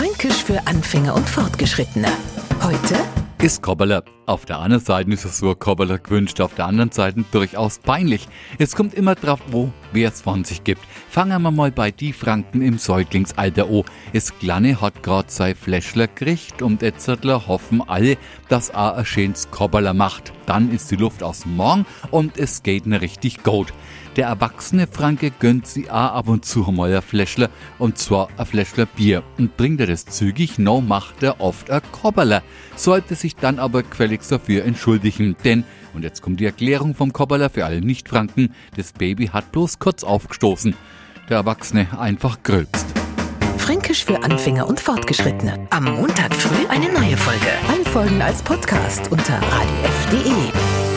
Fränkisch für Anfänger und Fortgeschrittene. Heute ist Kobbeler. Auf der einen Seite ist es so Kobbeler gewünscht, auf der anderen Seite durchaus peinlich. Es kommt immer drauf, wo wer es von sich gibt. Fangen wir mal bei die Franken im Säuglingsalter an. Es Kleine hat grad sei Fläschler kriegt und Etzertler hoffen alle, dass a ein schönes Kobbeler macht. Dann ist die Luft aus dem Morgen und es geht ne richtig gut. Der erwachsene Franke gönnt sie a ab und zu mal ein Fläschler, und zwar ein Fläschler Bier. Und bringt er das zügig, no macht er oft ein Kobberler. Sollte sich dann aber gefälligst dafür entschuldigen, denn, und jetzt kommt die Erklärung vom Kobberler für alle Nicht-Franken, das Baby hat bloß kurz aufgestoßen. Der Erwachsene einfach grölpst. Fränkisch für Anfänger und Fortgeschrittene. Am Montag früh eine neue Folge. Alle Folgen als Podcast unter radiof.de.